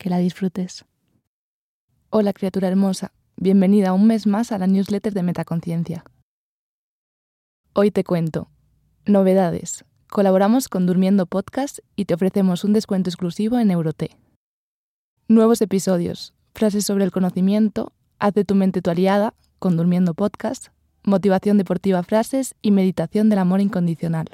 que la disfrutes. Hola criatura hermosa, bienvenida un mes más a la newsletter de Metaconciencia. Hoy te cuento. Novedades. Colaboramos con Durmiendo Podcast y te ofrecemos un descuento exclusivo en Euroté. Nuevos episodios, frases sobre el conocimiento, haz de tu mente tu aliada, con Durmiendo Podcast, motivación deportiva frases y meditación del amor incondicional.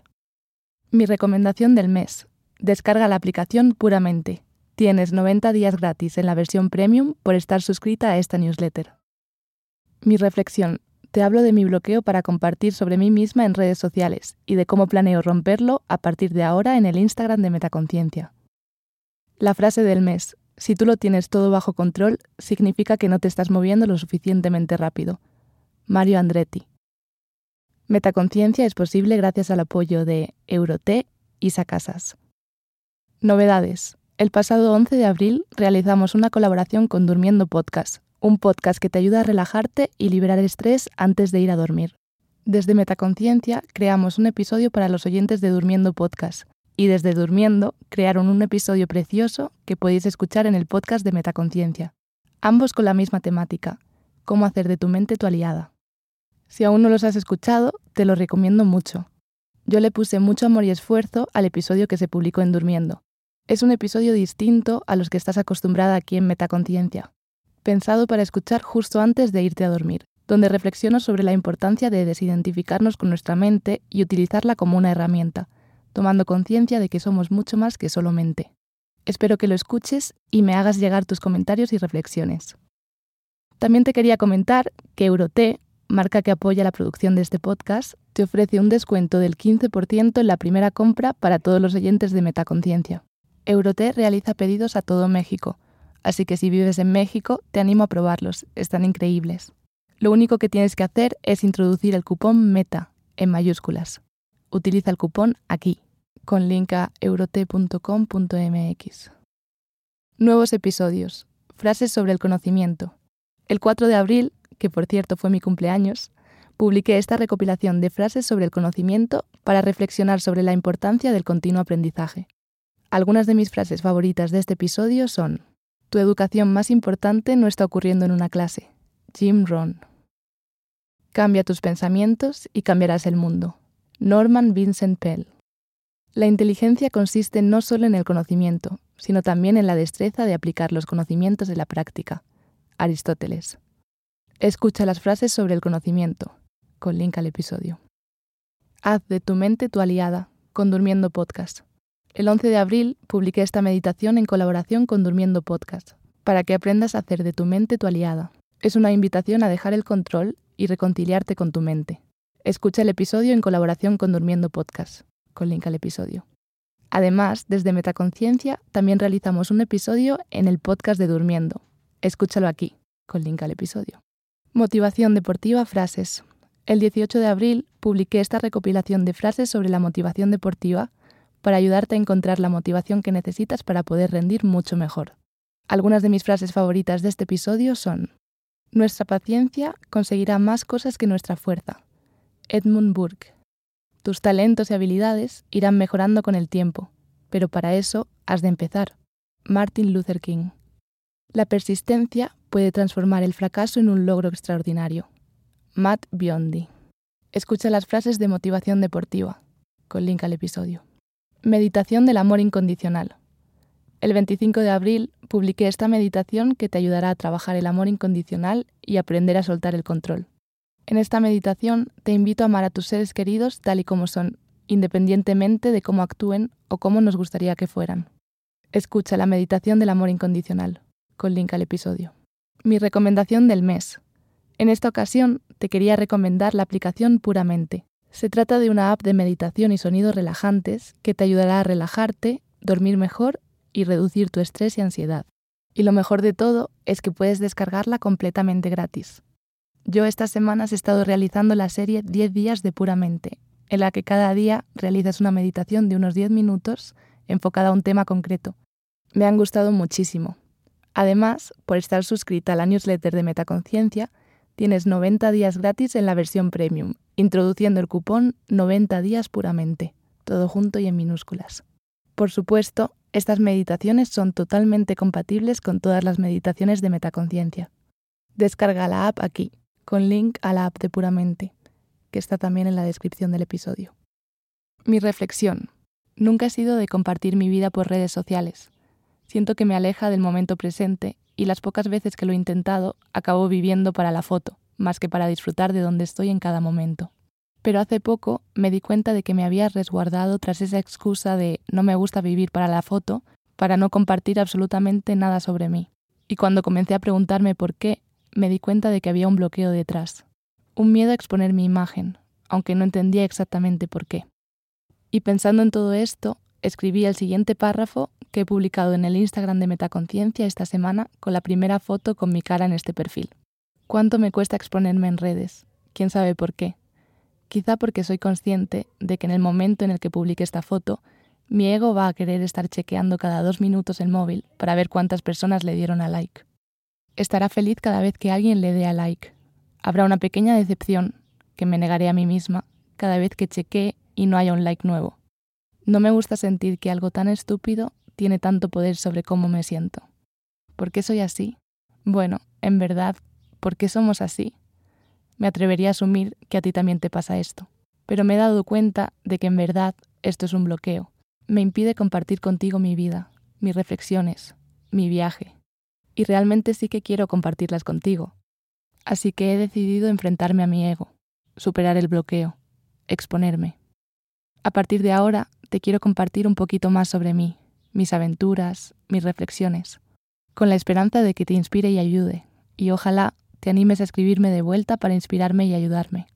Mi recomendación del mes. Descarga la aplicación puramente Tienes 90 días gratis en la versión premium por estar suscrita a esta newsletter. Mi reflexión. Te hablo de mi bloqueo para compartir sobre mí misma en redes sociales y de cómo planeo romperlo a partir de ahora en el Instagram de Metaconciencia. La frase del mes. Si tú lo tienes todo bajo control, significa que no te estás moviendo lo suficientemente rápido. Mario Andretti. Metaconciencia es posible gracias al apoyo de Euroté y Sacasas. Novedades. El pasado 11 de abril realizamos una colaboración con Durmiendo Podcast, un podcast que te ayuda a relajarte y liberar estrés antes de ir a dormir. Desde Metaconciencia creamos un episodio para los oyentes de Durmiendo Podcast y desde Durmiendo crearon un episodio precioso que podéis escuchar en el podcast de Metaconciencia, ambos con la misma temática, cómo hacer de tu mente tu aliada. Si aún no los has escuchado, te lo recomiendo mucho. Yo le puse mucho amor y esfuerzo al episodio que se publicó en Durmiendo, es un episodio distinto a los que estás acostumbrada aquí en Metaconciencia, pensado para escuchar justo antes de irte a dormir, donde reflexiono sobre la importancia de desidentificarnos con nuestra mente y utilizarla como una herramienta, tomando conciencia de que somos mucho más que solo mente. Espero que lo escuches y me hagas llegar tus comentarios y reflexiones. También te quería comentar que Euroté, marca que apoya la producción de este podcast, te ofrece un descuento del 15% en la primera compra para todos los oyentes de Metaconciencia. Euroté realiza pedidos a todo México, así que si vives en México, te animo a probarlos, están increíbles. Lo único que tienes que hacer es introducir el cupón META en mayúsculas. Utiliza el cupón aquí, con link a eurote.com.mx. Nuevos episodios. Frases sobre el conocimiento. El 4 de abril, que por cierto fue mi cumpleaños, publiqué esta recopilación de frases sobre el conocimiento para reflexionar sobre la importancia del continuo aprendizaje. Algunas de mis frases favoritas de este episodio son, Tu educación más importante no está ocurriendo en una clase. Jim Rohn. Cambia tus pensamientos y cambiarás el mundo. Norman Vincent Pell. La inteligencia consiste no solo en el conocimiento, sino también en la destreza de aplicar los conocimientos de la práctica. Aristóteles. Escucha las frases sobre el conocimiento, con link al episodio. Haz de tu mente tu aliada, con Durmiendo Podcast. El 11 de abril publiqué esta meditación en colaboración con Durmiendo Podcast, para que aprendas a hacer de tu mente tu aliada. Es una invitación a dejar el control y reconciliarte con tu mente. Escucha el episodio en colaboración con Durmiendo Podcast, con link al episodio. Además, desde Metaconciencia también realizamos un episodio en el podcast de Durmiendo. Escúchalo aquí, con link al episodio. Motivación deportiva frases. El 18 de abril publiqué esta recopilación de frases sobre la motivación deportiva para ayudarte a encontrar la motivación que necesitas para poder rendir mucho mejor. Algunas de mis frases favoritas de este episodio son, Nuestra paciencia conseguirá más cosas que nuestra fuerza. Edmund Burke. Tus talentos y habilidades irán mejorando con el tiempo, pero para eso has de empezar. Martin Luther King. La persistencia puede transformar el fracaso en un logro extraordinario. Matt Biondi. Escucha las frases de motivación deportiva, con link al episodio. Meditación del amor incondicional. El 25 de abril publiqué esta meditación que te ayudará a trabajar el amor incondicional y aprender a soltar el control. En esta meditación te invito a amar a tus seres queridos tal y como son, independientemente de cómo actúen o cómo nos gustaría que fueran. Escucha la meditación del amor incondicional, con link al episodio. Mi recomendación del mes. En esta ocasión te quería recomendar la aplicación Puramente, se trata de una app de meditación y sonidos relajantes que te ayudará a relajarte, dormir mejor y reducir tu estrés y ansiedad. Y lo mejor de todo es que puedes descargarla completamente gratis. Yo estas semanas he estado realizando la serie 10 días de puramente, en la que cada día realizas una meditación de unos 10 minutos enfocada a un tema concreto. Me han gustado muchísimo. Además, por estar suscrita a la newsletter de Metaconciencia, tienes 90 días gratis en la versión premium, introduciendo el cupón 90 días puramente, todo junto y en minúsculas. Por supuesto, estas meditaciones son totalmente compatibles con todas las meditaciones de Metaconciencia. Descarga la app aquí, con link a la app de Puramente, que está también en la descripción del episodio. Mi reflexión. Nunca he sido de compartir mi vida por redes sociales. Siento que me aleja del momento presente y las pocas veces que lo he intentado acabo viviendo para la foto, más que para disfrutar de donde estoy en cada momento. Pero hace poco me di cuenta de que me había resguardado tras esa excusa de no me gusta vivir para la foto, para no compartir absolutamente nada sobre mí. Y cuando comencé a preguntarme por qué, me di cuenta de que había un bloqueo detrás. Un miedo a exponer mi imagen, aunque no entendía exactamente por qué. Y pensando en todo esto, escribí el siguiente párrafo que he publicado en el Instagram de Metaconciencia esta semana con la primera foto con mi cara en este perfil. ¿Cuánto me cuesta exponerme en redes? ¿Quién sabe por qué? Quizá porque soy consciente de que en el momento en el que publique esta foto, mi ego va a querer estar chequeando cada dos minutos el móvil para ver cuántas personas le dieron a like. Estará feliz cada vez que alguien le dé a like. Habrá una pequeña decepción que me negaré a mí misma cada vez que chequee y no haya un like nuevo. No me gusta sentir que algo tan estúpido tiene tanto poder sobre cómo me siento. ¿Por qué soy así? Bueno, en verdad, ¿por qué somos así? Me atrevería a asumir que a ti también te pasa esto. Pero me he dado cuenta de que en verdad esto es un bloqueo. Me impide compartir contigo mi vida, mis reflexiones, mi viaje. Y realmente sí que quiero compartirlas contigo. Así que he decidido enfrentarme a mi ego, superar el bloqueo, exponerme. A partir de ahora te quiero compartir un poquito más sobre mí, mis aventuras, mis reflexiones, con la esperanza de que te inspire y ayude, y ojalá te animes a escribirme de vuelta para inspirarme y ayudarme.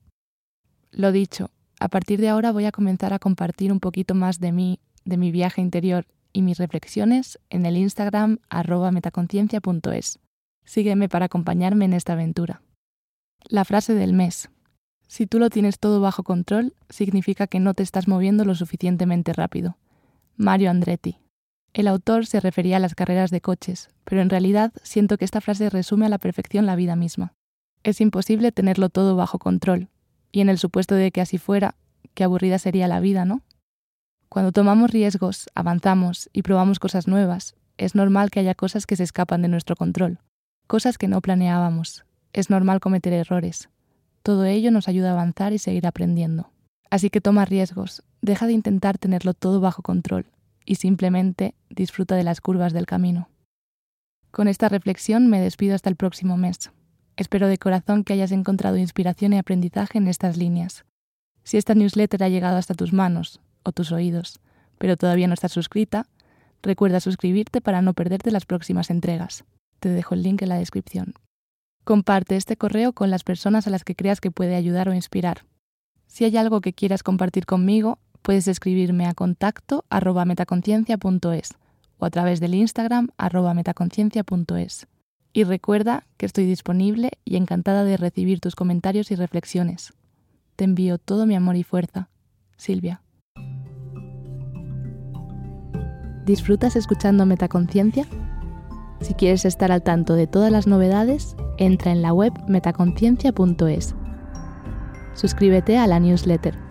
Lo dicho, a partir de ahora voy a comenzar a compartir un poquito más de mí, de mi viaje interior y mis reflexiones en el Instagram arroba metaconciencia.es. Sígueme para acompañarme en esta aventura. La frase del mes. Si tú lo tienes todo bajo control, significa que no te estás moviendo lo suficientemente rápido. Mario Andretti. El autor se refería a las carreras de coches, pero en realidad siento que esta frase resume a la perfección la vida misma. Es imposible tenerlo todo bajo control, y en el supuesto de que así fuera, qué aburrida sería la vida, ¿no? Cuando tomamos riesgos, avanzamos y probamos cosas nuevas, es normal que haya cosas que se escapan de nuestro control, cosas que no planeábamos. Es normal cometer errores. Todo ello nos ayuda a avanzar y seguir aprendiendo. Así que toma riesgos, deja de intentar tenerlo todo bajo control y simplemente disfruta de las curvas del camino. Con esta reflexión me despido hasta el próximo mes. Espero de corazón que hayas encontrado inspiración y aprendizaje en estas líneas. Si esta newsletter ha llegado hasta tus manos o tus oídos, pero todavía no estás suscrita, recuerda suscribirte para no perderte las próximas entregas. Te dejo el link en la descripción. Comparte este correo con las personas a las que creas que puede ayudar o inspirar. Si hay algo que quieras compartir conmigo, puedes escribirme a contacto arroba metaconciencia.es o a través del Instagram arroba metaconciencia.es. Y recuerda que estoy disponible y encantada de recibir tus comentarios y reflexiones. Te envío todo mi amor y fuerza. Silvia. ¿Disfrutas escuchando Metaconciencia? Si quieres estar al tanto de todas las novedades, entra en la web metaconciencia.es. Suscríbete a la newsletter